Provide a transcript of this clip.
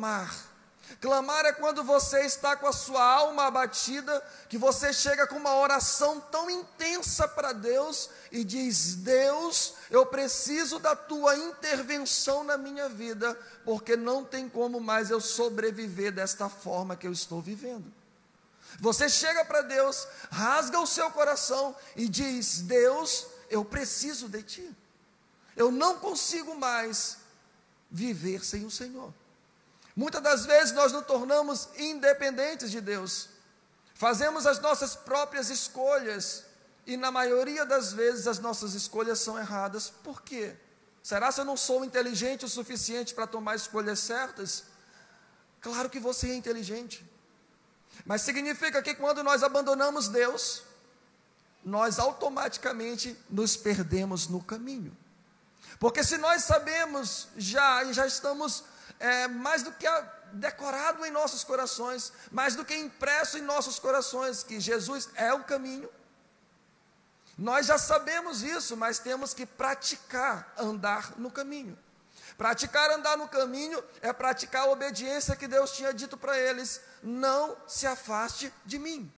clamar. Clamar é quando você está com a sua alma abatida, que você chega com uma oração tão intensa para Deus e diz: Deus, eu preciso da tua intervenção na minha vida, porque não tem como mais eu sobreviver desta forma que eu estou vivendo. Você chega para Deus, rasga o seu coração e diz: Deus, eu preciso de ti. Eu não consigo mais viver sem o Senhor. Muitas das vezes nós nos tornamos independentes de Deus, fazemos as nossas próprias escolhas e, na maioria das vezes, as nossas escolhas são erradas. Por quê? Será que eu não sou inteligente o suficiente para tomar escolhas certas? Claro que você é inteligente, mas significa que quando nós abandonamos Deus, nós automaticamente nos perdemos no caminho. Porque se nós sabemos já e já estamos é, mais do que decorado em nossos corações, mais do que impresso em nossos corações, que Jesus é o caminho. Nós já sabemos isso, mas temos que praticar andar no caminho. Praticar andar no caminho é praticar a obediência que Deus tinha dito para eles: não se afaste de mim.